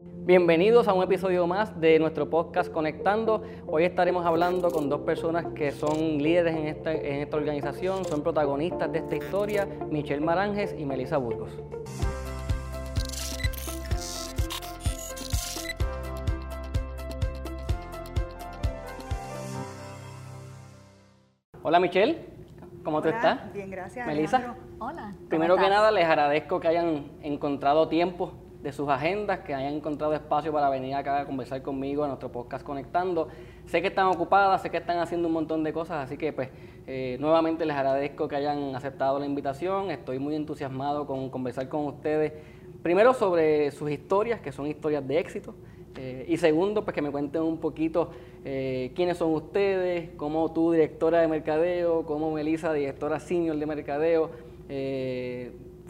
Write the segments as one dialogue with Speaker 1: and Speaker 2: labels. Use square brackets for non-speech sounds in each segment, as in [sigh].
Speaker 1: Bienvenidos a un episodio más de nuestro podcast Conectando. Hoy estaremos hablando con dos personas que son líderes en esta, en esta organización, son protagonistas de esta historia, Michelle Maranges y Melissa Burgos. Hola Michelle, ¿cómo tú estás?
Speaker 2: Bien, gracias.
Speaker 1: Melissa.
Speaker 3: Hola. ¿cómo
Speaker 1: Primero que nada, les agradezco que hayan encontrado tiempo de sus agendas, que hayan encontrado espacio para venir acá a conversar conmigo a nuestro podcast Conectando. Sé que están ocupadas, sé que están haciendo un montón de cosas, así que pues eh, nuevamente les agradezco que hayan aceptado la invitación. Estoy muy entusiasmado con conversar con ustedes. Primero sobre sus historias, que son historias de éxito. eh, y segundo, pues que me cuenten un poquito eh, quiénes son ustedes, cómo tú, directora de mercadeo, cómo Melissa, directora senior de mercadeo,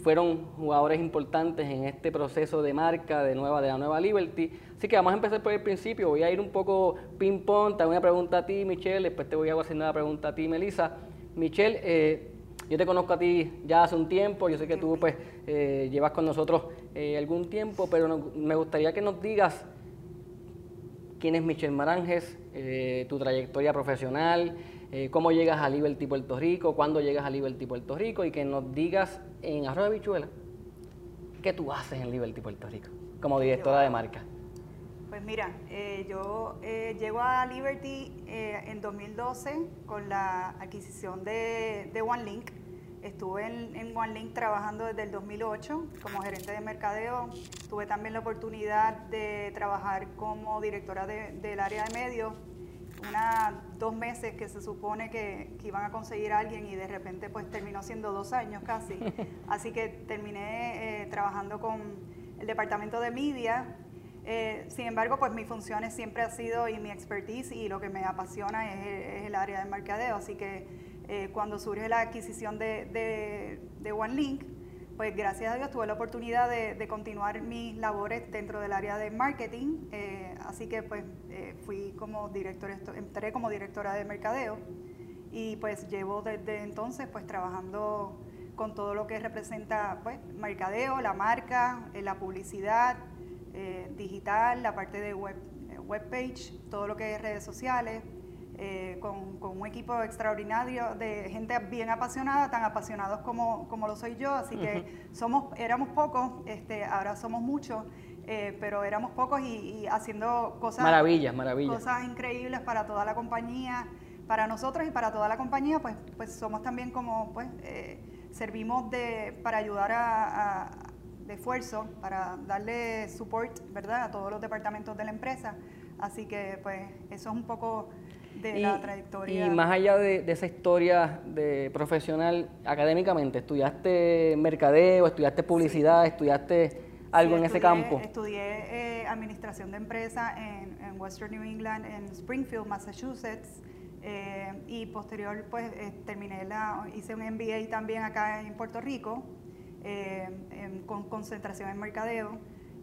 Speaker 1: fueron jugadores importantes en este proceso de marca de, nueva, de la nueva Liberty. Así que vamos a empezar por el principio. Voy a ir un poco ping-pong, te hago una pregunta a ti, Michelle, después te voy a hacer una pregunta a ti, Melissa. Michelle, eh, yo te conozco a ti ya hace un tiempo, yo sé que tú pues eh, llevas con nosotros eh, algún tiempo, pero me gustaría que nos digas quién es Michelle Maranges, eh, tu trayectoria profesional, eh, cómo llegas a Liberty Puerto Rico, cuándo llegas a Liberty Puerto Rico y que nos digas en Arroyo de Bichuela qué tú haces en Liberty Puerto Rico como directora de marca.
Speaker 2: Pues mira, eh, yo eh, llego a Liberty eh, en 2012 con la adquisición de, de OneLink. Estuve en, en OneLink trabajando desde el 2008 como gerente de mercadeo. Tuve también la oportunidad de trabajar como directora de- del área de medios. Una, dos meses que se supone que, que iban a conseguir a alguien y de repente pues terminó siendo dos años casi. [laughs] Así que terminé eh, trabajando con el departamento de media. Eh, sin embargo, pues mis funciones siempre ha sido y mi expertise y lo que me apasiona es, es el área de mercadeo. Así que eh, cuando surge la adquisición de, de, de OneLink, pues gracias a Dios tuve la oportunidad de, de continuar mis labores dentro del área de marketing. Así que pues eh, fui como directora, entré como directora de mercadeo y pues llevo desde entonces pues trabajando con todo lo que representa pues mercadeo, la marca, eh, la publicidad eh, digital, la parte de web, eh, webpage, todo lo que es redes sociales, eh, con, con un equipo extraordinario de gente bien apasionada, tan apasionados como, como lo soy yo, así que somos, éramos pocos, este, ahora somos muchos, eh, pero éramos pocos y, y haciendo cosas
Speaker 1: Maravillas, maravillas.
Speaker 2: cosas increíbles para toda la compañía, para nosotros y para toda la compañía, pues, pues somos también como, pues, eh, servimos de, para ayudar a, a- de esfuerzo, para darle support, ¿verdad?, a todos los departamentos de la empresa. Así que, pues, eso es un poco de la trayectoria.
Speaker 1: y más allá de, de esa historia de profesional, académicamente, ¿estudiaste mercadeo, estudiaste publicidad, estudiaste algo
Speaker 2: Sí,
Speaker 1: en ese
Speaker 2: estudié-
Speaker 1: campo?
Speaker 2: Estudié eh, administración de empresa en, en Western New England, en Springfield, Massachusetts. eh, y posterior, pues eh, terminé la, hice un MBA también acá en Puerto Rico, eh, en- con concentración en mercadeo.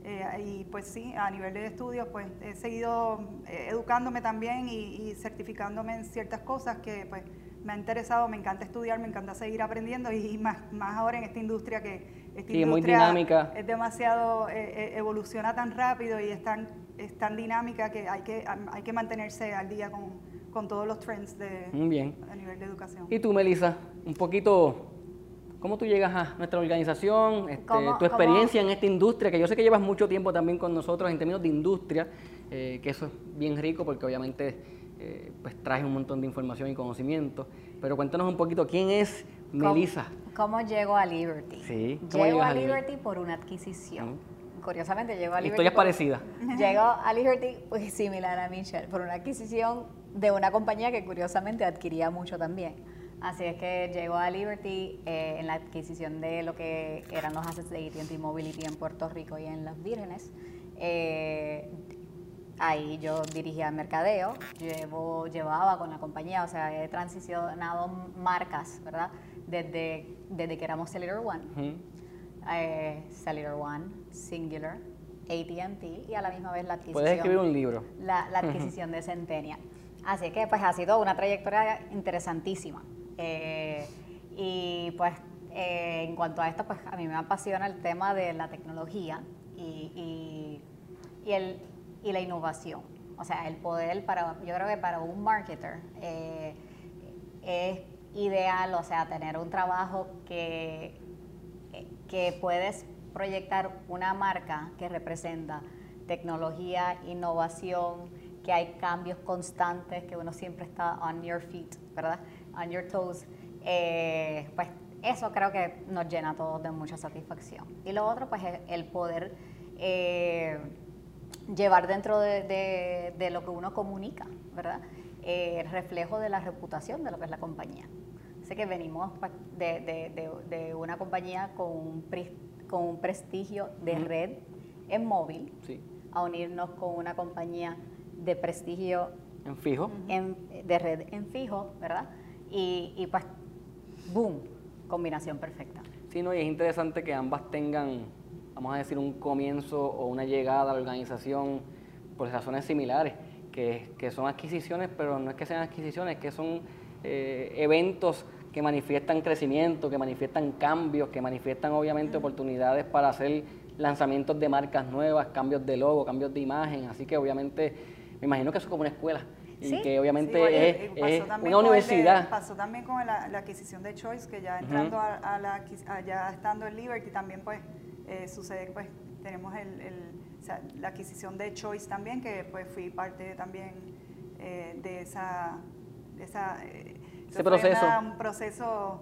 Speaker 2: eh, y pues sí, a nivel de estudios, pues he seguido eh, educándome también y, y certificándome en ciertas cosas que pues me ha interesado, me encanta estudiar, me encanta seguir aprendiendo y, más, más ahora en esta industria que esta
Speaker 1: Sí, muy dinámica.
Speaker 2: es demasiado, eh, eh, evoluciona tan rápido y es tan, es tan dinámica que hay que, hay que mantenerse al día con, con todos los trends de,
Speaker 1: bien.
Speaker 2: a nivel de educación.
Speaker 1: Y tú, Melissa, un poquito, ¿cómo tú llegas a nuestra organización? Este,
Speaker 3: ¿Cómo-
Speaker 1: tu
Speaker 3: cómo-
Speaker 1: experiencia en esta industria, que yo sé que llevas mucho tiempo también con nosotros en términos de industria, eh, que eso es bien rico porque obviamente eh, pues traes un montón de información y conocimiento. Pero cuéntanos un poquito, ¿quién es
Speaker 3: ¿Cómo-
Speaker 1: Melissa?
Speaker 3: ¿Cómo llego a Liberty?
Speaker 1: Sí, ¿cómo
Speaker 3: Llego a
Speaker 1: a Liberty?
Speaker 3: Liberty por una adquisición. Curiosamente, llego a Liberty.
Speaker 1: Historias parecidas. [laughs]
Speaker 3: Llego a Liberty, pues similar a Michelle, por una adquisición de una compañía que curiosamente adquiría mucho también. Así es que llegó a Liberty eh, en la adquisición de lo que eran los assets de AT&T Mobility en Puerto Rico y en Las Vírgenes. Eh, ahí yo dirigía mercadeo, llevo, llevaba con la compañía, o sea, he transicionado marcas, ¿verdad? Desde, desde que éramos Cellular One
Speaker 1: Ujú.
Speaker 3: eh, Cellular One, Singular, AT&T y a la misma vez la adquisición.
Speaker 1: Puedes escribir un libro.
Speaker 3: La, la adquisición de Centennial. Así que pues ha sido una trayectoria interesantísima. Eh, y pues eh, en cuanto a esto, pues a mí me apasiona el tema de la tecnología y, y- y, el, y la innovación. O sea, el poder para, yo creo que para un marketer eh, es ideal, o sea, tener un trabajo que, que puedes proyectar una marca que representa tecnología, innovación, que hay cambios constantes, que uno siempre está on your feet, ¿verdad? On your toes. Eh, pues eso creo que nos llena a todos de mucha satisfacción. Y lo otro, pues es el poder eh, llevar dentro de, lo que uno comunica, ¿verdad? Eh, el reflejo de la reputación de lo que es la compañía. Sé que venimos pues, de, una compañía con un, con un prestigio de red en móvil a unirnos con una compañía de prestigio
Speaker 1: en fijo,
Speaker 3: de red en fijo, ¿verdad? Y, y pues, boom, combinación perfecta.
Speaker 1: Sí, no, y es interesante que ambas tengan, vamos a decir, un comienzo o una llegada a la organización por razones similares, que, que son adquisiciones, pero no es que sean adquisiciones, que son eh, eventos que manifiestan crecimiento, que manifiestan cambios, que manifiestan obviamente oportunidades para hacer lanzamientos de marcas nuevas, cambios de logo, cambios de imagen, así que obviamente me imagino que eso es como una escuela y que obviamente es, una universidad.
Speaker 2: pasó también con la, adquisición de Choice, que ya entrando a, la, ya estando en Liberty también pues eh, sucede pues tenemos el, la adquisición de Choice también, que pues fui parte también eh, de esa, de esa
Speaker 1: eh, ese proceso.
Speaker 2: un proceso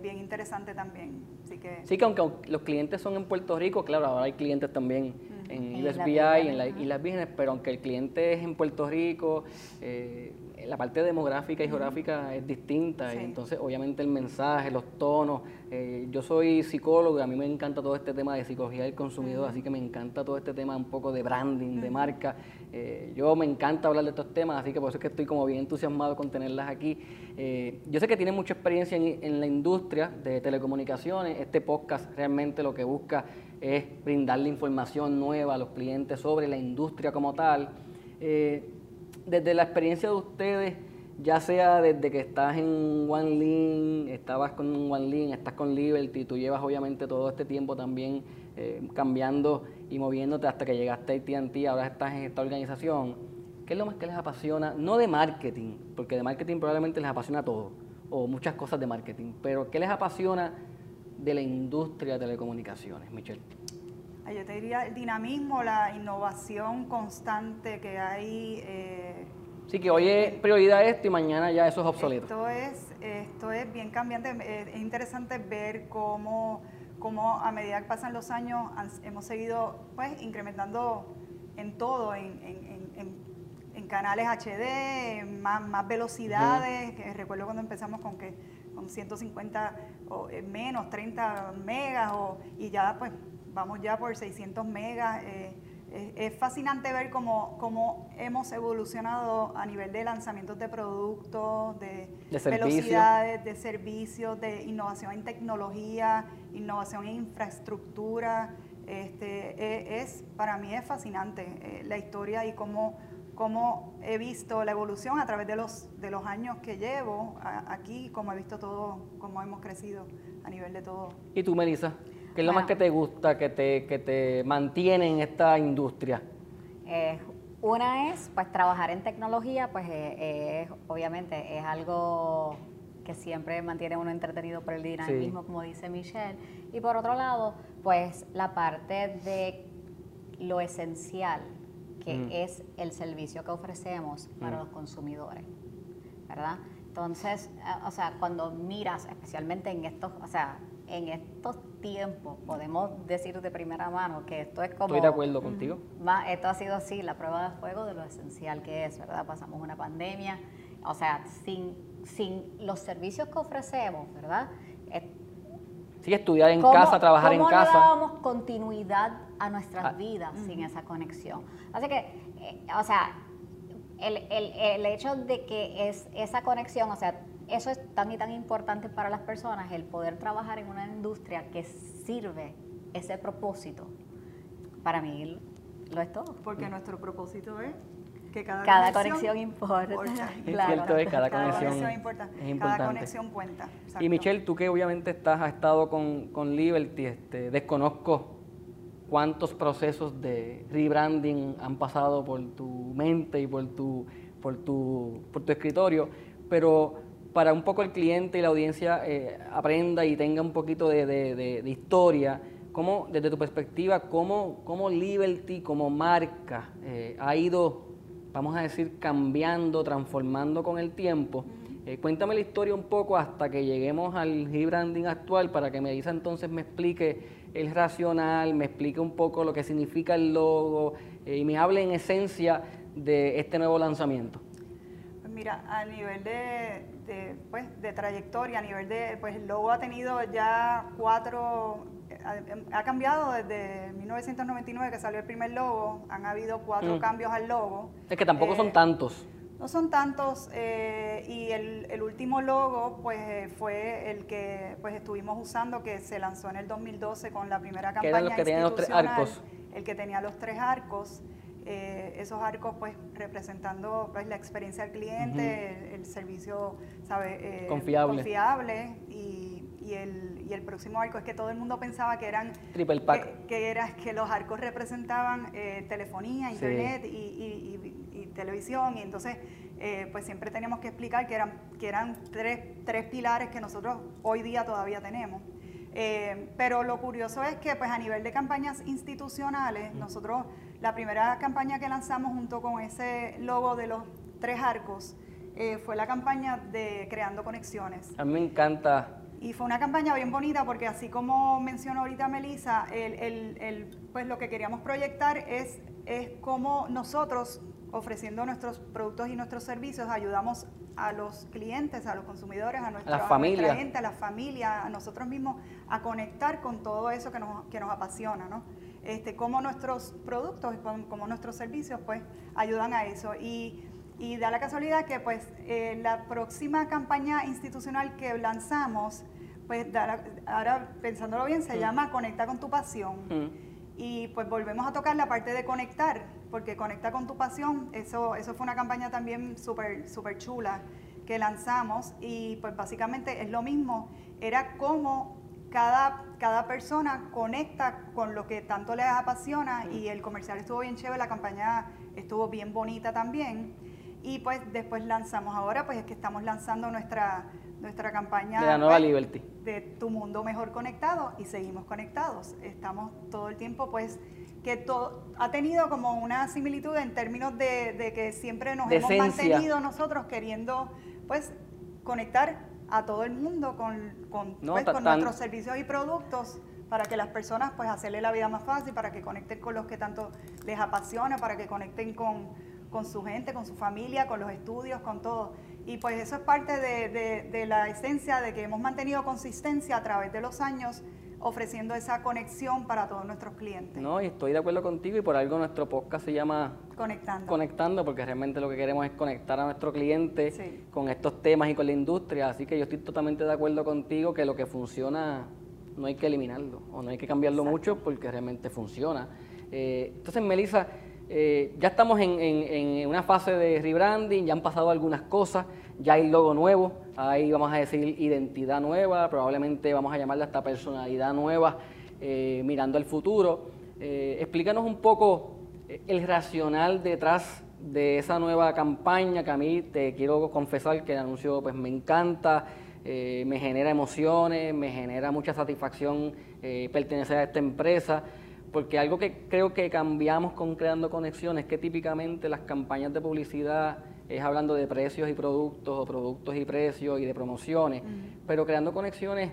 Speaker 2: bien interesante también. Así que,
Speaker 1: sí, que aunque los clientes son en Puerto Rico, claro, ahora hay clientes también en USBI y en, la, las Business, pero aunque el cliente es en Puerto Rico, eh, la parte demográfica y geográfica es distinta, y entonces obviamente el mensaje, los tonos. Eh, yo soy psicólogo, a mí me encanta todo este tema de psicología del consumidor, así que me encanta todo este tema un poco de branding, de marca. Eh, yo me encanta hablar de estos temas, así que por eso es que estoy como bien entusiasmado con tenerlas aquí. yo sé que tiene mucha experiencia en, en la industria de telecomunicaciones, este podcast realmente lo que busca es brindarle información nueva a los clientes sobre la industria como tal. Eh, desde la experiencia de ustedes, ya sea desde que estás en OneLink, estabas con OneLink, estás con Liberty, tú llevas obviamente todo este tiempo también eh, cambiando y moviéndote hasta que llegaste a AT&T, ahora estás en esta organización. ¿Qué es lo más que les apasiona? No de marketing, porque de marketing probablemente les apasiona todo, o muchas cosas de marketing, pero ¿qué les apasiona de la industria de telecomunicaciones, Michelle?
Speaker 2: Yo te diría el dinamismo, la innovación constante que hay.
Speaker 1: Eh, sí, que hoy es prioridad esto y mañana ya eso es obsoleto.
Speaker 2: Esto es, esto es bien cambiante. Es interesante ver cómo, cómo a medida que pasan los años hemos seguido pues incrementando en todo, en, canales HD, más, más velocidades. Recuerdo cuando empezamos con que con 150 o eh, menos, 30 megas, o, y ya pues vamos ya por 600 megas. Eh, es fascinante ver cómo, cómo, hemos evolucionado a nivel de lanzamientos de productos, de, velocidades, de servicios, de innovación en tecnología, innovación en infraestructura. Este, e, es, para mí es fascinante eh, la historia y cómo cómo he visto la evolución a través de los, de los años que llevo aquí, cómo he visto todo, cómo hemos crecido a nivel de todo.
Speaker 1: ¿Y tú, Melissa? ¿Qué es lo más que te gusta, que te, que te mantiene en esta industria?
Speaker 3: Eh, una es, pues, trabajar en tecnología, pues, eh, obviamente es algo que siempre mantiene uno entretenido por el dinamismo, como dice Michelle. Y por otro lado, pues, la parte de lo esencial que mm. es el servicio que ofrecemos para mm. los consumidores, ¿verdad? Entonces, eh, o sea, cuando miras, especialmente en estos, o sea, en estos tiempos, podemos decir de primera mano que esto es como...
Speaker 1: Estoy de acuerdo contigo.
Speaker 3: esto ha sido así, la prueba de fuego de lo esencial que es, ¿verdad? Pasamos una pandemia, o sea, sin, sin los servicios que ofrecemos, ¿verdad?
Speaker 1: Sí, estudiar en casa, trabajar en casa.
Speaker 3: ¿Cómo dábamos continuidad a nuestras ah. vidas sin esa conexión? Así que, eh, o sea, el, el, el, hecho de que es esa conexión, o sea, eso es tan y tan importante para las personas, el poder trabajar en una industria que sirve ese propósito, para mí lo es todo.
Speaker 2: Porque nuestro propósito es
Speaker 3: cada, conexión, importa. [laughs]
Speaker 1: cierto, es, cada, conexión,
Speaker 2: importa. Cada conexión cuenta.
Speaker 1: Y Michelle, tú que obviamente estás, has estado con, con Liberty, este, desconozco cuántos procesos de rebranding han pasado por tu mente y por tu, por tu, por tu escritorio, pero para un poco el cliente y la audiencia eh, aprenda y tenga un poquito de, de, de, historia, ¿cómo, desde tu perspectiva, cómo, cómo Liberty como marca eh, ha ido, vamos a decir, cambiando, transformando con el tiempo? Eh, cuéntame la historia un poco hasta que lleguemos al rebranding actual para que Melissa entonces me explique el racional, me explique un poco lo que significa el logo y me hable en esencia de este nuevo lanzamiento.
Speaker 2: Mira, a nivel de, pues, de trayectoria, a nivel de, pues el logo ha tenido ya cuatro, ha, cambiado desde 1999 que salió el primer logo, han habido cuatro mm. cambios al logo.
Speaker 1: Es que tampoco son eh, tantos.
Speaker 2: No son tantos eh, y el, último logo pues fue el que pues estuvimos usando que se lanzó en el 2012 con la primera campaña
Speaker 1: que los tres arcos.
Speaker 2: el que tenía los tres arcos. Eh, esos arcos pues representando pues la experiencia del cliente, el, servicio sabe
Speaker 1: eh, confiable,
Speaker 2: confiable y, y, el, y, el, próximo arco. Es que todo el mundo pensaba que eran
Speaker 1: triple pack.
Speaker 2: que, era que los arcos representaban eh, telefonía, internet y, televisión. Y entonces pues siempre teníamos que explicar que eran que eran tres, tres pilares que nosotros hoy día todavía tenemos. pero lo curioso es que pues a nivel de campañas institucionales, nosotros la primera campaña que lanzamos junto con ese logo de los tres arcos eh, fue la campaña de Creando Conexiones.
Speaker 1: A mí me encanta.
Speaker 2: Y fue una campaña bien bonita porque así como mencionó ahorita Melissa, pues lo que queríamos proyectar es, es cómo nosotros, ofreciendo nuestros productos y nuestros servicios, ayudamos a los clientes, a los consumidores, a nuestra,
Speaker 1: a
Speaker 2: gente, a la familia, a nosotros mismos, a conectar con todo eso que nos, que nos apasiona, ¿no? Este, cómo nuestros productos y cómo nuestros servicios pues ayudan a eso. Y, y da la casualidad que pues eh, la próxima campaña institucional que lanzamos, pues ahora pensándolo bien, se llama Conecta con tu pasión. Y pues volvemos a tocar la parte de conectar, porque Conecta con tu pasión, eso, eso fue una campaña también súper super chula que lanzamos y pues básicamente es lo mismo, era como cada, cada persona conecta con lo que tanto les apasiona y el comercial estuvo bien chévere, la campaña estuvo bien bonita también. Y pues después lanzamos ahora, pues es que estamos lanzando nuestra, nuestra campaña
Speaker 1: de la nueva
Speaker 2: pues,
Speaker 1: Liberty.
Speaker 2: De tu mundo mejor conectado y seguimos conectados. Estamos todo el tiempo pues que todo, ha tenido como una similitud en términos de, que siempre nos hemos mantenido nosotros queriendo pues conectar a todo el mundo con, con, pues, nuestros servicios y productos para que las personas pues hacerle la vida más fácil, para que conecten con los que tanto les apasiona, para que conecten con, con su gente, con su familia, con los estudios, con todo. Y pues eso es parte de, de, de la esencia de que hemos mantenido consistencia a través de los años ofreciendo esa conexión para todos nuestros clientes.
Speaker 1: No, y estoy de acuerdo contigo y por algo nuestro podcast se llama
Speaker 2: Conectando.
Speaker 1: Conectando, porque realmente lo que queremos es conectar a nuestro cliente con estos temas y con la industria. Así que yo estoy totalmente de acuerdo contigo que lo que funciona no hay que eliminarlo o no hay que cambiarlo mucho porque realmente funciona. Eh, entonces, Melissa, eh, ya estamos en, en, una fase de rebranding, ya han pasado algunas cosas, ya hay logo nuevo, hay, vamos a decir, identidad nueva, probablemente vamos a llamarla hasta personalidad nueva, eh, mirando al futuro. Eh, explícanos un poco el racional detrás de esa nueva campaña que a mí te quiero confesar que el anuncio pues me encanta, me genera emociones, me genera mucha satisfacción pertenecer a esta empresa porque algo que creo que cambiamos con Creando Conexiones, que típicamente las campañas de publicidad es hablando de precios y productos, o productos y precios y de promociones, pero Creando Conexiones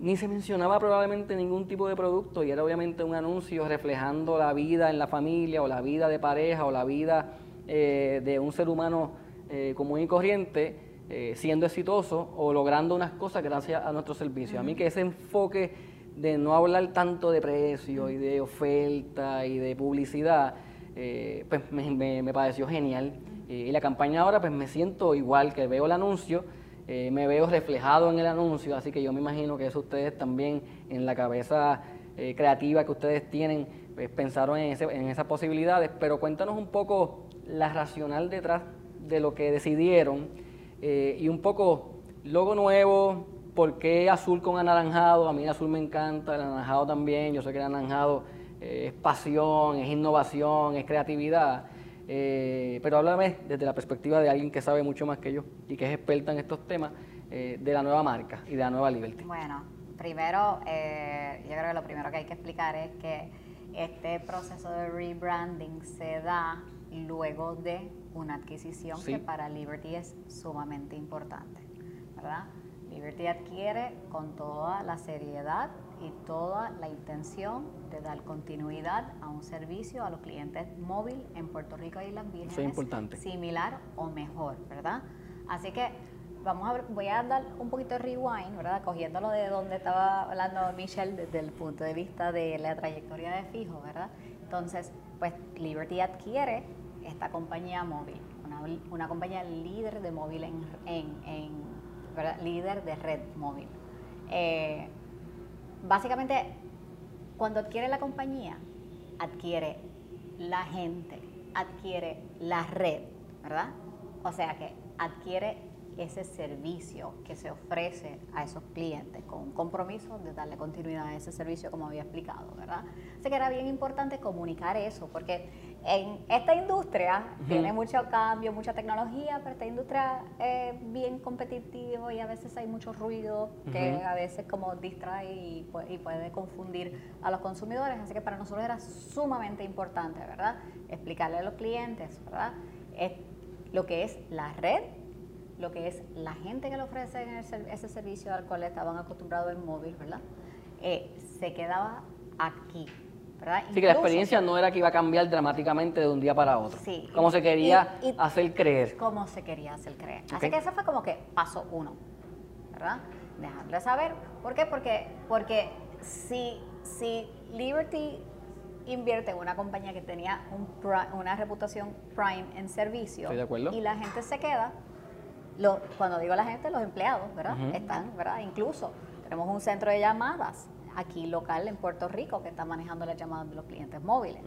Speaker 1: ni se mencionaba probablemente ningún tipo de producto y era obviamente un anuncio reflejando la vida en la familia o la vida de pareja o la vida eh, de un ser humano eh, común y corriente eh, siendo exitoso o logrando unas cosas gracias a nuestro servicio. A mí que ese enfoque de no hablar tanto de precio y de oferta y de publicidad, eh, pues me, me, pareció genial. Eh, y la campaña ahora, pues me siento igual que veo el anuncio, eh, me veo reflejado en el anuncio, así que yo me imagino que eso ustedes también en la cabeza creativa que ustedes tienen, pues pensaron en, ese, en esas posibilidades, pero cuéntanos un poco la racional detrás de lo que decidieron y un poco logo nuevo, ¿Por qué azul con anaranjado? A mí el azul me encanta, el anaranjado también. Yo sé que el anaranjado eh, es pasión, es innovación, es creatividad. Eh, pero háblame desde la perspectiva de alguien que sabe mucho más que yo y que es experta en estos temas eh, de la nueva marca y de la nueva Liberty.
Speaker 3: Bueno, primero, yo creo que lo primero que hay que explicar es que este proceso de rebranding se da luego de una adquisición que para Liberty es sumamente importante, ¿verdad? Liberty adquiere con toda la seriedad y toda la intención de dar continuidad a un servicio a los clientes móvil en Puerto Rico y las Vírgenes.
Speaker 1: es importante.
Speaker 3: Similar o mejor, ¿verdad? Así que vamos a ver, voy a dar un poquito de rewind, ¿verdad? Cogiéndolo de donde estaba hablando Michelle desde el punto de vista de la trayectoria de fijo, ¿verdad? Entonces, pues Liberty adquiere esta compañía móvil, una, compañía líder de móvil en, en, ¿verdad? líder de red móvil. Eh, básicamente, cuando adquiere la compañía, adquiere la gente, adquiere la red, ¿verdad? O sea que adquiere ese servicio que se ofrece a esos clientes con un compromiso de darle continuidad a ese servicio como había explicado, ¿verdad? Así que era bien importante comunicar eso porque en esta industria tiene mucho cambio, mucha tecnología, pero esta industria es bien competitiva y a veces hay mucho ruido que a veces como distrae y, puede confundir a los consumidores, así que para nosotros era sumamente importante, ¿verdad? Explicarle a los clientes, ¿verdad? Es lo que es la red lo que es la gente que le ofrece ese servicio al cual estaban acostumbrados en móvil, ¿verdad? Eh, se quedaba aquí, ¿verdad?
Speaker 1: Sí, que la experiencia no era que iba a cambiar dramáticamente de un día para otro. Sí. Como se quería hacer creer.
Speaker 3: Como se quería hacer creer. Así que ese fue como que paso uno, ¿verdad? Dejarle saber. ¿Por qué? Porque, porque si, si Liberty invierte en una compañía que tenía una reputación prime en servicio
Speaker 1: de acuerdo.
Speaker 3: y la gente se queda, cuando digo la gente, los empleados, ¿verdad? Están, ¿verdad? Incluso tenemos un centro de llamadas aquí local en Puerto Rico que está manejando las llamadas de los clientes móviles.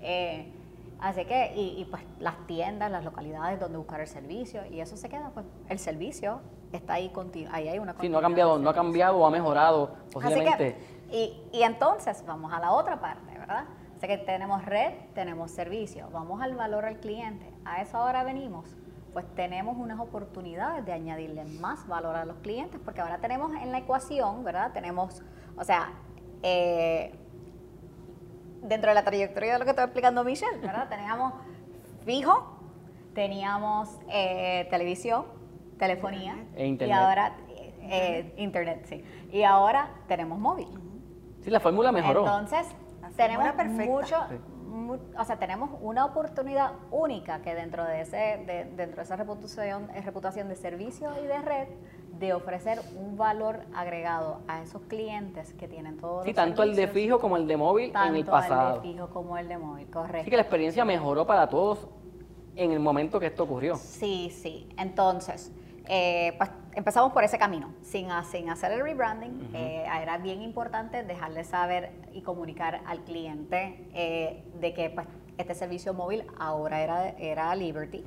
Speaker 3: Eh, así que, y, pues las tiendas, las localidades donde buscar el servicio, y eso se queda, pues el servicio está ahí continuo, ahí hay una
Speaker 1: Sí, no ha cambiado, no ha cambiado o ha mejorado posiblemente.
Speaker 3: y, y entonces vamos a la otra parte, ¿verdad? Así que tenemos red, tenemos servicio, vamos al valor al cliente. A eso ahora venimos pues tenemos unas oportunidades de añadirle más valor a los clientes, porque ahora tenemos en la ecuación, ¿verdad? Tenemos, o sea, eh, dentro de la trayectoria de lo que estaba explicando Michelle, ¿verdad? [laughs] Teníamos fijo, teníamos eh, televisión, telefonía
Speaker 1: e internet.
Speaker 3: y ahora eh, internet, sí. Y ahora tenemos móvil.
Speaker 1: Sí, la fórmula mejoró.
Speaker 3: Entonces, tenemos mucho, o sea, tenemos una oportunidad única que dentro de ese, dentro de esa reputación, reputación de servicio y de red, de ofrecer un valor agregado a esos clientes que tienen todos
Speaker 1: sí, tanto el de fijo como el de móvil en el pasado.
Speaker 3: Tanto el de fijo como el de móvil, correcto.
Speaker 1: Sí, que la experiencia mejoró para todos en el momento que esto ocurrió.
Speaker 3: Sí, sí. Entonces, eh, pues empezamos por ese camino, sin, sin hacer el rebranding. Eh, era bien importante dejarle saber y comunicar al cliente eh, de que pues, este servicio móvil ahora era, era Liberty.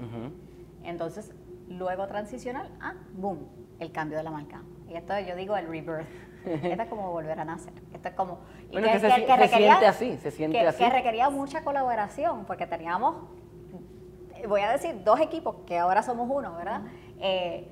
Speaker 3: Entonces, luego transicional, ah, boom, el cambio de la marca. Y esto yo digo el rebirth. [laughs] Esto es como volver a nacer. Esto es como...
Speaker 1: que, se, siente así, se siente así.
Speaker 3: Que requería mucha colaboración, porque teníamos, voy a decir, dos equipos, que ahora somos uno, ¿verdad? Eh,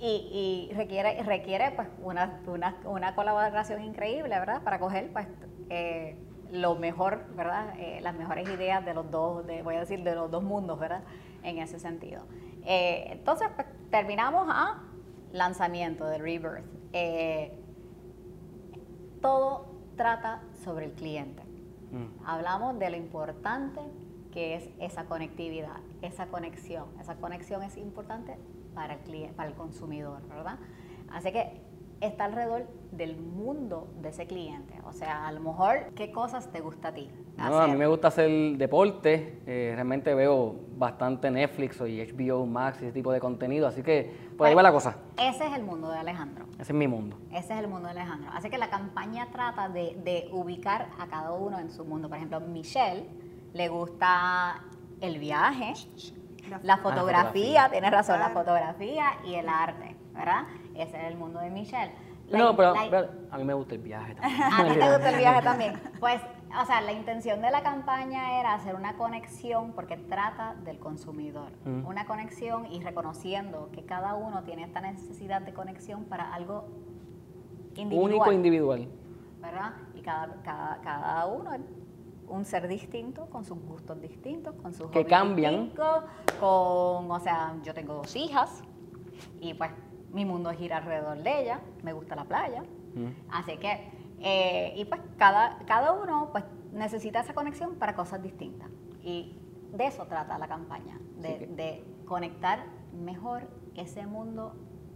Speaker 3: y, requiere, requiere pues una, una, colaboración increíble, ¿verdad? Para coger pues eh, lo mejor, ¿verdad? Eh, las mejores ideas de los dos, de, voy a decir, de los dos mundos, ¿verdad? En ese sentido. entonces, pues, terminamos a lanzamiento del Rebirth. todo trata sobre el cliente. Mm. Hablamos de lo importante que es esa conectividad, esa conexión. Esa conexión es importante para el, cliente, para el consumidor, ¿verdad? Así que está alrededor del mundo de ese cliente. O sea, a lo mejor, ¿qué cosas te gusta a ti?
Speaker 1: No, a mí me gusta hacer deporte. Eh, realmente veo bastante Netflix y HBO Max y ese tipo de contenido. Así que por ahí va la cosa.
Speaker 3: Ese es el mundo de Alejandro.
Speaker 1: Ese es mi mundo.
Speaker 3: Ese es el mundo de Alejandro. Así que la campaña trata de, de ubicar a cada uno en su mundo. Por ejemplo, Michelle le gusta el viaje, la, fotografía, tienes razón, la fotografía y el arte, ¿verdad? Ese es el mundo de Michelle. La-
Speaker 1: no, pero,
Speaker 3: la-
Speaker 1: pero a mí me gusta el viaje también. [laughs]
Speaker 3: a ti te gusta el viaje también. [laughs] Pues, o sea, la intención de la campaña era hacer una conexión porque trata del consumidor.
Speaker 1: Mm.
Speaker 3: Una conexión y reconociendo que cada uno tiene esta necesidad de conexión para algo individual.
Speaker 1: Único individual.
Speaker 3: ¿verdad? Y cada, cada, cada uno es un ser distinto, con sus gustos distintos, con sus
Speaker 1: Que cambian.
Speaker 3: distintos, con, o sea, yo tengo dos hijas y pues mi mundo gira alrededor de ella, me gusta la playa,
Speaker 1: Mm.
Speaker 3: así que, eh, y pues cada, cada uno pues necesita esa conexión para cosas distintas y de eso trata la campaña, de,
Speaker 1: que-
Speaker 3: de conectar mejor ese mundo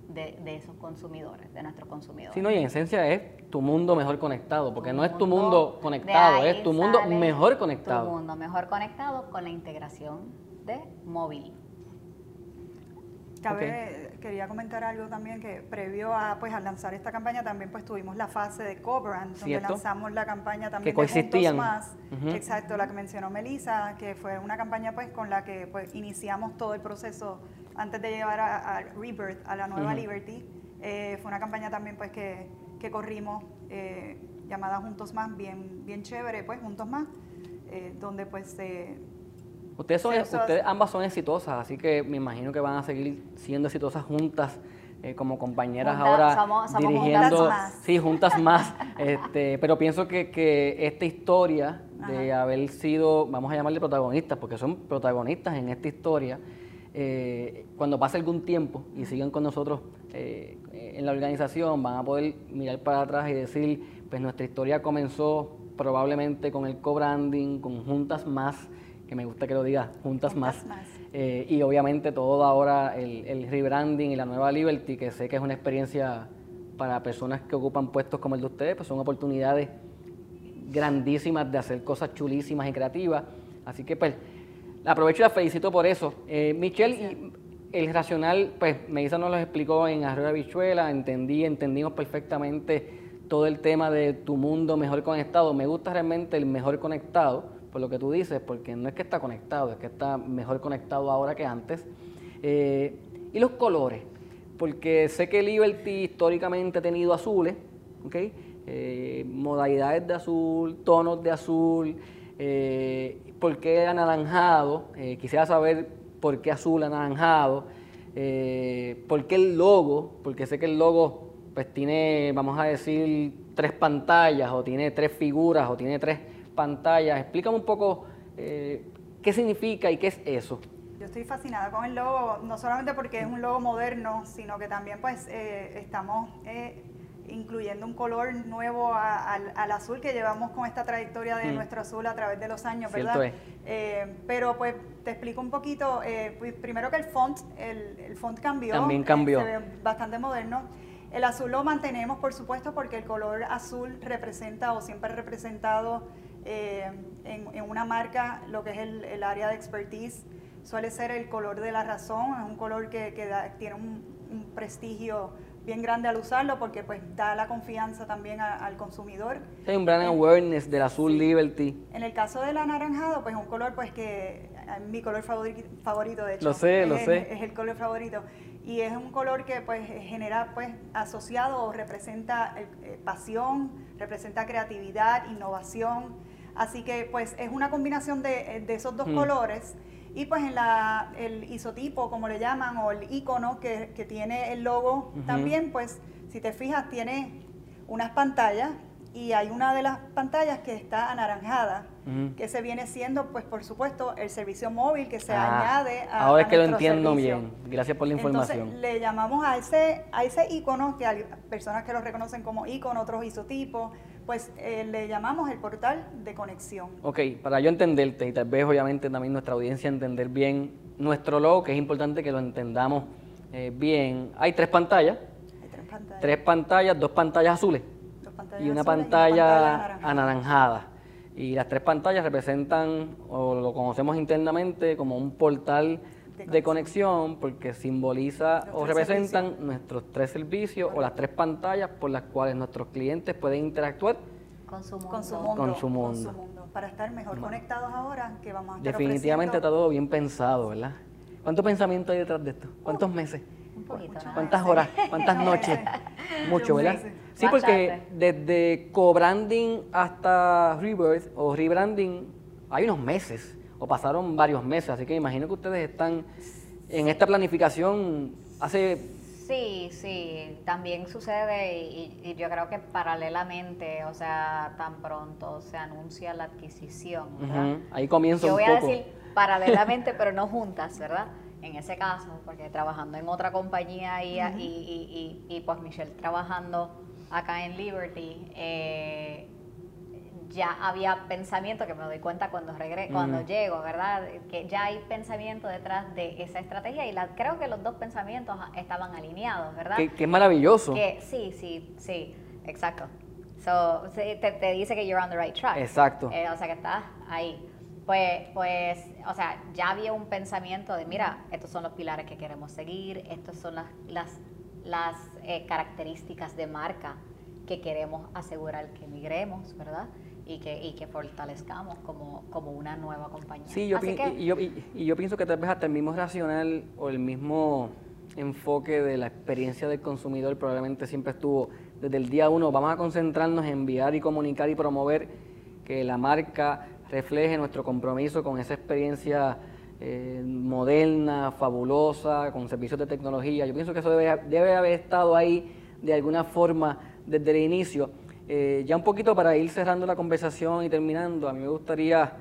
Speaker 3: de, de esos consumidores, de nuestros consumidores.
Speaker 1: Sí, no, y en esencia es tu mundo mejor conectado, porque
Speaker 3: Tu
Speaker 1: no es tu mundo conectado, es tu mundo mejor
Speaker 3: Tu
Speaker 1: conectado.
Speaker 3: mundo mejor conectado con la integración de móvil.
Speaker 2: Cabe- Quería comentar algo también que previo a pues a lanzar esta campaña también pues tuvimos la fase de co-brand donde lanzamos la campaña también
Speaker 1: Que
Speaker 2: de Juntos
Speaker 1: coexistían.
Speaker 2: Más,
Speaker 1: Ujú.
Speaker 2: exacto, la que mencionó Melissa, que fue una campaña pues con la que pues iniciamos todo el proceso antes de llevar a, a Rebirth, a la nueva. Liberty. Eh, fue una campaña también pues que, que corrimos eh, llamada Juntos Más, bien, bien chévere pues Juntos Más, eh, donde pues se
Speaker 1: Ustedes, son,
Speaker 2: Sí,
Speaker 1: ustedes ambas son exitosas, así que me imagino que van a seguir siendo exitosas juntas eh, como compañeras
Speaker 3: Juntas,
Speaker 1: ahora
Speaker 3: somos- somos
Speaker 1: dirigiendo,
Speaker 2: juntas más.
Speaker 1: sí, juntas más. [laughs] este, pero pienso que, que esta historia de haber sido, vamos a llamarle protagonistas, porque son protagonistas en esta historia, eh, cuando pase algún tiempo y sigan con nosotros eh, en la organización, van a poder mirar para atrás y decir, pues nuestra historia comenzó probablemente con el co-branding, con Juntas Más, que me gusta que lo diga, Juntas,
Speaker 2: Juntas
Speaker 1: Más.
Speaker 2: Más.
Speaker 1: Eh, y obviamente todo ahora el, el rebranding y la nueva Liberty, que sé que es una experiencia para personas que ocupan puestos como el de ustedes, pues son oportunidades grandísimas de hacer cosas chulísimas y creativas. Así que pues la aprovecho y la felicito por eso. Eh, Michelle, y el racional, pues Melissa nos lo explicó en Arroyo de Bichuela, entendí, entendimos perfectamente todo el tema de tu mundo mejor conectado. Me gusta realmente el mejor conectado, por lo que tú dices, porque no es que está conectado, es que está mejor conectado ahora que antes. Eh, y los colores, porque sé que Liberty históricamente ha tenido azules, ¿ok? Eh, modalidades de azul, tonos de azul, eh, ¿por qué anaranjado? Eh, quisiera saber por qué azul anaranjado, por qué el logo, porque sé que el logo pues tiene, vamos a decir, tres pantallas, o tiene tres figuras, o tiene tres pantallas. Explícame un poco eh, qué significa y qué es eso.
Speaker 2: Yo estoy fascinada con el logo, no solamente porque es un logo moderno, sino que también pues eh, estamos eh, incluyendo un color nuevo a- al, al azul que llevamos con esta trayectoria de
Speaker 1: Mm.
Speaker 2: nuestro azul a través de los años,
Speaker 1: Cierto
Speaker 2: ¿verdad?
Speaker 1: es.
Speaker 2: Eh, pero pues te explico un poquito, eh, pues, primero que el font, el, el font cambió.
Speaker 1: También
Speaker 2: eh,
Speaker 1: cambió.
Speaker 2: se ve bastante moderno. El azul lo mantenemos, por supuesto, porque el color azul representa o siempre ha representado eh, en, en una marca lo que es el, el área de expertise. Suele ser el color de la razón, es un color que, que da- tiene un, un prestigio bien grande al usarlo porque pues da la confianza también a- al consumidor.
Speaker 1: Hay un brand
Speaker 2: En-
Speaker 1: awareness del azul Liberty.
Speaker 2: En el caso del anaranjado, pues es un color pues que es mi color favori- favorito de hecho.
Speaker 1: Lo sé,
Speaker 2: es,
Speaker 1: lo sé.
Speaker 2: Es el color favorito y es un color que pues genera pues asociado o representa eh, pasión, representa creatividad, innovación. Así que pues es una combinación de, de esos dos
Speaker 1: Mm.
Speaker 2: colores. Y pues en la, el isotipo, como le llaman, o el icono que, que tiene el logo también, pues si te fijas, tiene unas pantallas y hay una de las pantallas que está anaranjada, que se viene siendo, pues por supuesto, el servicio móvil que se
Speaker 1: Ah,
Speaker 2: añade a
Speaker 1: Ahora
Speaker 2: a
Speaker 1: es que lo entiendo
Speaker 2: servicio.
Speaker 1: bien. Gracias por la información.
Speaker 2: Entonces, le llamamos a ese, a ese icono, que hay personas que lo reconocen como icono, otros isotipos, pues eh, le llamamos el portal de conexión.
Speaker 1: Ok, para yo entenderte y tal vez obviamente también nuestra audiencia entender bien nuestro logo, que es importante que lo entendamos eh, bien. Hay tres pantallas,
Speaker 2: Hay tres pantallas.
Speaker 1: tres pantallas, dos pantallas azules
Speaker 2: dos pantallas
Speaker 1: y una
Speaker 2: azules
Speaker 1: pantalla
Speaker 2: anaranjada.
Speaker 1: anaranjada. Y las tres pantallas representan, o lo conocemos internamente como un portal
Speaker 2: De
Speaker 1: de conexión, porque simboliza
Speaker 2: Los
Speaker 1: o representan nuestros tres servicios o las tres pantallas por las cuales nuestros clientes pueden interactuar
Speaker 3: Con su mundo.
Speaker 2: Con su mundo.
Speaker 1: Con su mundo.
Speaker 2: mundo, Para estar mejor conectados ahora, que vamos a estar
Speaker 1: Definitivamente está todo bien pensado, ¿verdad? ¿Cuánto pensamiento hay detrás de esto? ¿Cuántos meses?
Speaker 3: Un poquito.
Speaker 1: ¿Cuántas horas? ¿Cuántas [laughs] noches? Mucho, ¿verdad? Sí, porque desde co-branding hasta rebirth o rebranding hay unos meses o pasaron varios meses, así que imagino que ustedes están en esta planificación hace...
Speaker 3: Sí, sí, también sucede y, yo creo que paralelamente, o sea, tan pronto se anuncia la adquisición.
Speaker 1: Ahí comienza
Speaker 3: yo
Speaker 1: un
Speaker 3: voy a decir paralelamente, pero no juntas, ¿verdad? En ese caso, porque trabajando en otra compañía y, y, y, pues Michelle trabajando acá en Liberty, eh, ya había pensamiento, que me doy cuenta cuando regre cuando llego, ¿verdad? Que ya hay pensamiento detrás de esa estrategia y la, creo que los dos pensamientos estaban alineados, ¿verdad?
Speaker 1: Qué, maravilloso.
Speaker 3: Que, sí, sí, sí, exacto. So, te, dice que you're on the right track.
Speaker 1: Exacto.
Speaker 3: Eh, o sea, que estás ahí. Pues, pues, o sea, ya había un pensamiento de, mira, estos son los pilares que queremos seguir, estas son las, las, las eh, características de marca que queremos asegurar que migremos, ¿verdad? Y que, y que fortalezcamos como, como una nueva compañía.
Speaker 1: Sí, yo, y, yo, y, yo pienso que tal vez hasta el mismo racional o el mismo enfoque de la experiencia del consumidor probablemente siempre estuvo desde el día uno, vamos a concentrarnos en enviar y comunicar y promover que la marca refleje nuestro compromiso con esa experiencia eh, moderna, fabulosa, con servicios de tecnología. Yo pienso que eso debe, debe haber estado ahí de alguna forma desde el inicio eh, ya un poquito para ir cerrando la conversación y terminando, a mí me gustaría,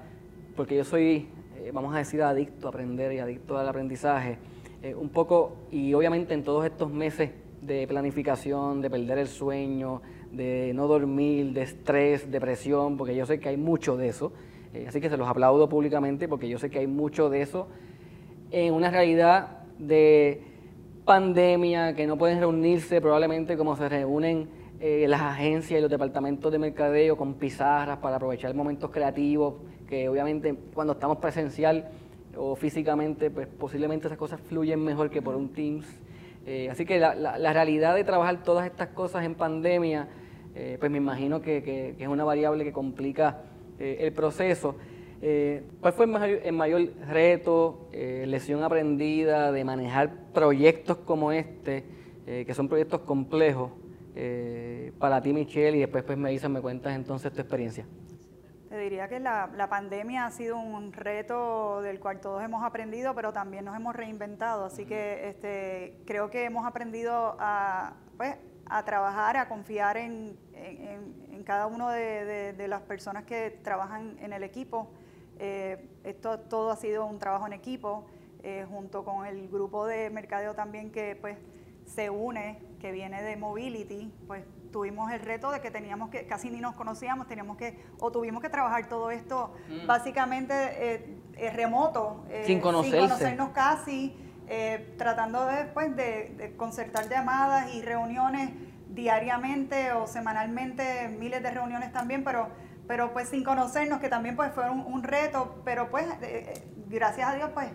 Speaker 1: porque yo soy, eh, vamos a decir, adicto a aprender y adicto al aprendizaje, eh, un poco, y obviamente en todos estos meses de planificación, de perder el sueño, de no dormir, de estrés, depresión, porque yo sé que hay mucho de eso, así que se los aplaudo públicamente porque yo sé que hay mucho de eso en una realidad de pandemia, que no pueden reunirse probablemente como se reúnen eh, las agencias y los departamentos de mercadeo con pizarras para aprovechar momentos creativos, que obviamente cuando estamos presencial o físicamente, pues posiblemente esas cosas fluyen mejor que por un Teams. Eh, así que la, la, realidad de trabajar todas estas cosas en pandemia, eh, pues me imagino que, es una variable que complica el proceso. ¿Cuál fue el mayor, mayor reto, lesión aprendida de manejar proyectos como este, que son proyectos complejos? Eh, para ti, Michelle, y después pues, me dices, me cuentas entonces tu experiencia.
Speaker 2: Te diría que la, la, pandemia ha sido un reto del cual todos hemos aprendido, pero también nos hemos reinventado. Así que este, creo que hemos aprendido a, pues, a trabajar, a confiar en, en, cada uno de, de, las personas que trabajan en el equipo. Eh, esto todo ha sido un trabajo en equipo, eh, junto con el grupo de mercadeo también que pues se une, que viene de Mobility, pues tuvimos el reto de que teníamos que, casi ni nos conocíamos, teníamos que, o tuvimos que trabajar todo esto mm. básicamente eh, eh, remoto,
Speaker 1: eh, sin,
Speaker 2: conocernos casi, tratando después de, de, concertar llamadas y reuniones diariamente o semanalmente, miles de reuniones también, pero, pero pues sin conocernos, que también pues fue un, un reto, pero pues gracias a Dios pues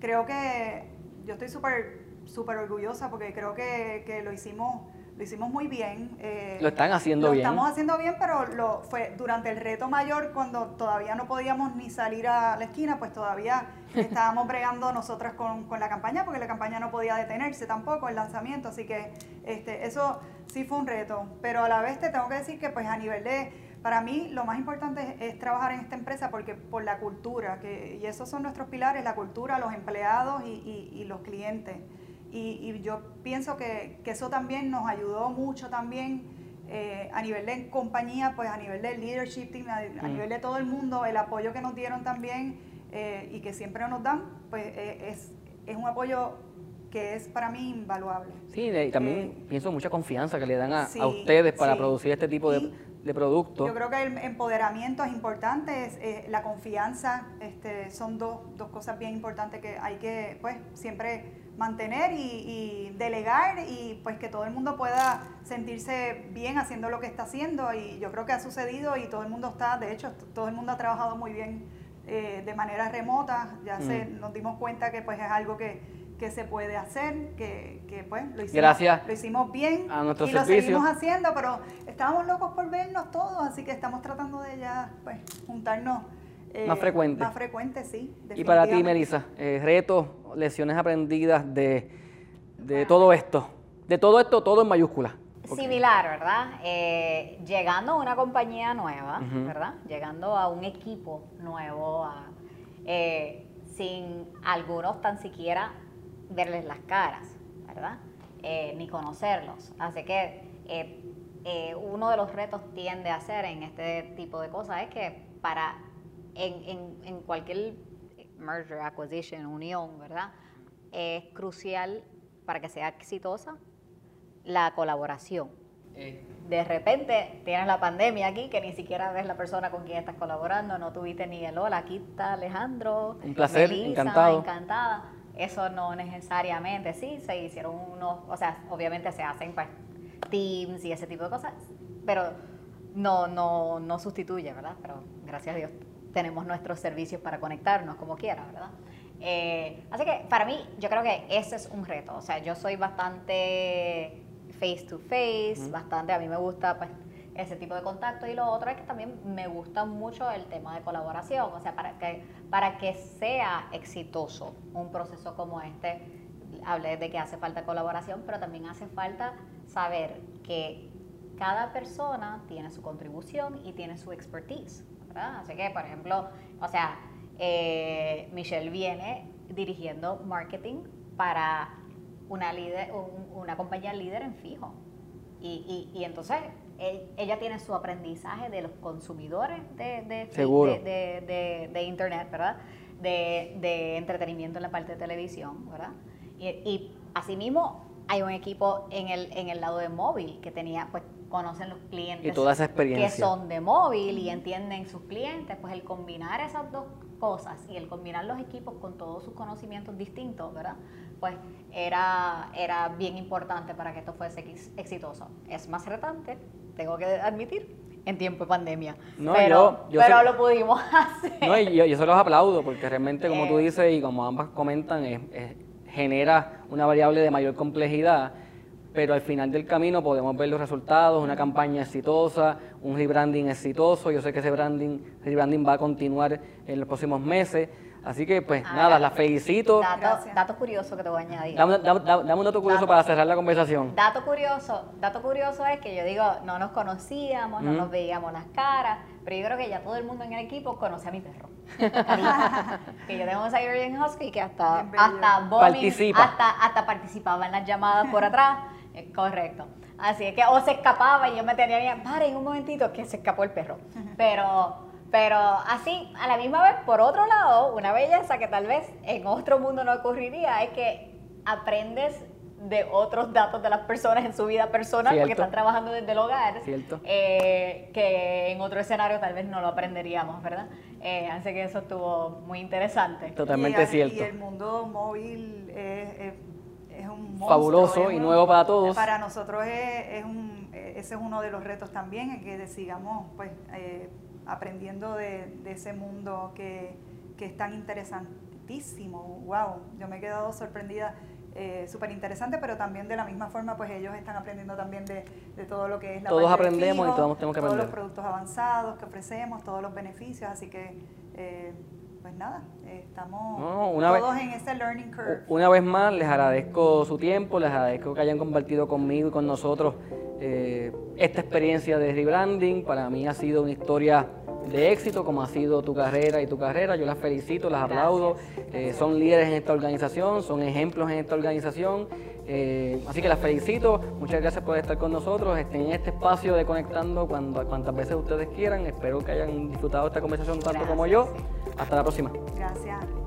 Speaker 2: creo que yo estoy súper súper orgullosa porque creo que, que, lo hicimos lo hicimos muy bien.
Speaker 1: Eh, lo están haciendo
Speaker 2: bien. Lo estamos haciendo bien, pero lo fue durante el reto mayor, cuando todavía no podíamos ni salir a la esquina, pues todavía [laughs] estábamos bregando nosotras con, con, la campaña, porque la campaña no podía detenerse tampoco, el lanzamiento, así que este, eso sí fue un reto. Pero a la vez te tengo que decir que pues a nivel de, para mí lo más importante es, trabajar en esta empresa porque por la cultura, que, y esos son nuestros pilares, la cultura, los empleados y, y, y los clientes. Y, yo pienso que, que, eso también nos ayudó mucho también eh, a nivel de compañía, pues a nivel del leadership team, a, mm. nivel de todo el mundo, el apoyo que nos dieron también eh, y que siempre nos dan, pues eh, es, es un apoyo que es para mí invaluable.
Speaker 1: Sí, y también pienso mucha confianza que le dan a, a ustedes para producir este tipo de, de, productos.
Speaker 2: Yo creo que el empoderamiento es importante, es, la confianza, este, son dos, dos cosas bien importantes que hay que, pues, siempre mantener y, delegar y pues que todo el mundo pueda sentirse bien haciendo lo que está haciendo. Y yo creo que ha sucedido y todo el mundo está, de hecho, todo el mundo ha trabajado muy bien eh, de manera remota, ya se, mm. nos dimos cuenta que pues es algo que, se puede hacer, que, que pues lo hicimos, lo hicimos bien y lo seguimos haciendo, pero estábamos locos por vernos todos, así que estamos tratando de ya pues juntarnos
Speaker 1: eh, más frecuente.
Speaker 2: Más frecuente, sí.
Speaker 1: Y para ti, Melissa, eh, retos, lecciones aprendidas de, de todo esto. De todo esto, todo en mayúsculas.
Speaker 3: Similar, ¿verdad? Eh, llegando a una compañía nueva, ¿verdad? Llegando a un equipo nuevo, eh, sin algunos tan siquiera verles las caras, ¿verdad? Eh, ni conocerlos. Así que uno de los retos tiende a ser en este tipo de cosas es que para en, en cualquier merger, acquisition, unión, ¿verdad? Es crucial para que sea exitosa la colaboración. Eh. De repente tienes la pandemia aquí, que ni siquiera ves la persona con quien estás colaborando, no tuviste ni el hola, aquí está Alejandro.
Speaker 1: Un placer, encantado.
Speaker 3: Encantada. Eso no necesariamente, sí, se hicieron unos, o sea, obviamente se hacen pues, teams y ese tipo de cosas, pero no, no, no sustituye, ¿verdad? Pero gracias a Dios tenemos nuestros servicios para conectarnos como quiera, ¿verdad? Eh, así que para mí, yo creo que ese es un reto. O sea, yo soy bastante face to face, bastante, a mí me gusta pues, ese tipo de contacto y lo otro es que también me gusta mucho el tema de colaboración, o sea, para que, para que sea exitoso un proceso como este, hablé de que hace falta colaboración, pero también hace falta saber que cada persona tiene su contribución y tiene su expertise, ¿verdad? Así que, por ejemplo, o sea, eh, Michelle viene dirigiendo marketing para una, líder, una compañía líder en fijo. Y, y, entonces ella tiene su aprendizaje de los consumidores de, de, de, Internet, ¿verdad? De, entretenimiento en la parte de televisión, ¿verdad? Y, y asimismo hay un equipo en el, en el lado de móvil que tenía, pues conocen los clientes
Speaker 1: y toda esa experiencia.
Speaker 3: que son de móvil y entienden sus clientes, pues el combinar esas dos cosas y el combinar los equipos con todos sus conocimientos distintos, ¿verdad? Pues era, era bien importante para que esto fuese exitoso. Es más retante, tengo que admitir, en tiempo de pandemia. No, pero yo, pero lo pudimos [laughs] hacer.
Speaker 1: No, y yo, se los aplaudo porque realmente, como tú eh. dices y como ambas comentan, genera una variable de mayor complejidad pero al final del camino podemos ver los resultados, una campaña exitosa, un rebranding exitoso. Yo sé que ese branding, rebranding va a continuar en los próximos meses. Así que, pues ah, nada, la felicito.
Speaker 3: Dato, dato, curioso que te voy a añadir.
Speaker 1: Dame, un dato curioso para cerrar la conversación.
Speaker 3: Dato curioso, dato curioso es que yo digo, no nos conocíamos, no nos veíamos las caras, pero yo creo que ya todo el mundo en el equipo conoce a mi perro. [laughs] que yo tengo un Siberian Husky que hasta, hasta, Participa. hasta, hasta participaba en las llamadas por atrás. Correcto. Así es que o se escapaba y yo me tenía bien, paren un momentito, que se escapó el perro. Pero, pero así, a la misma vez, por otro lado, una belleza que tal vez en otro mundo no ocurriría es que aprendes de otros datos de las personas en su vida personal porque están trabajando desde el hogar
Speaker 1: Cierto.
Speaker 3: Eh, que en otro escenario tal vez no lo aprenderíamos, ¿verdad? Eh, así que eso estuvo muy interesante.
Speaker 1: Totalmente cierto.
Speaker 2: Y el mundo móvil es
Speaker 1: fabuloso y nuevo para todos.
Speaker 2: Para nosotros es, un, ese es uno de los retos también, que sigamos pues, eh, aprendiendo de, ese mundo que, es tan interesantísimo. ¡Wow! Yo me he quedado sorprendida. Eh, súper interesante, pero también de la misma forma, pues ellos están aprendiendo también de, todo lo que es la
Speaker 1: Todos aprendemos y todos tenemos que aprender.
Speaker 2: Todos los productos avanzados que ofrecemos, todos los beneficios, así que eh, pues nada, estamos todos en ese learning curve.
Speaker 1: Una vez más, les agradezco su tiempo, les agradezco que hayan compartido conmigo y con nosotros eh, esta experiencia de rebranding. Para mí ha sido una historia de éxito, como ha sido tu carrera y tu carrera. Yo las felicito, las aplaudo. Eh, son líderes en esta organización, son ejemplos en esta organización. Eh, así que las felicito, muchas gracias por estar con nosotros. Estén en este espacio de Conectando cuando, cuantas veces ustedes quieran. Espero que hayan disfrutado esta conversación tanto como yo. Hasta la próxima.
Speaker 2: Gracias.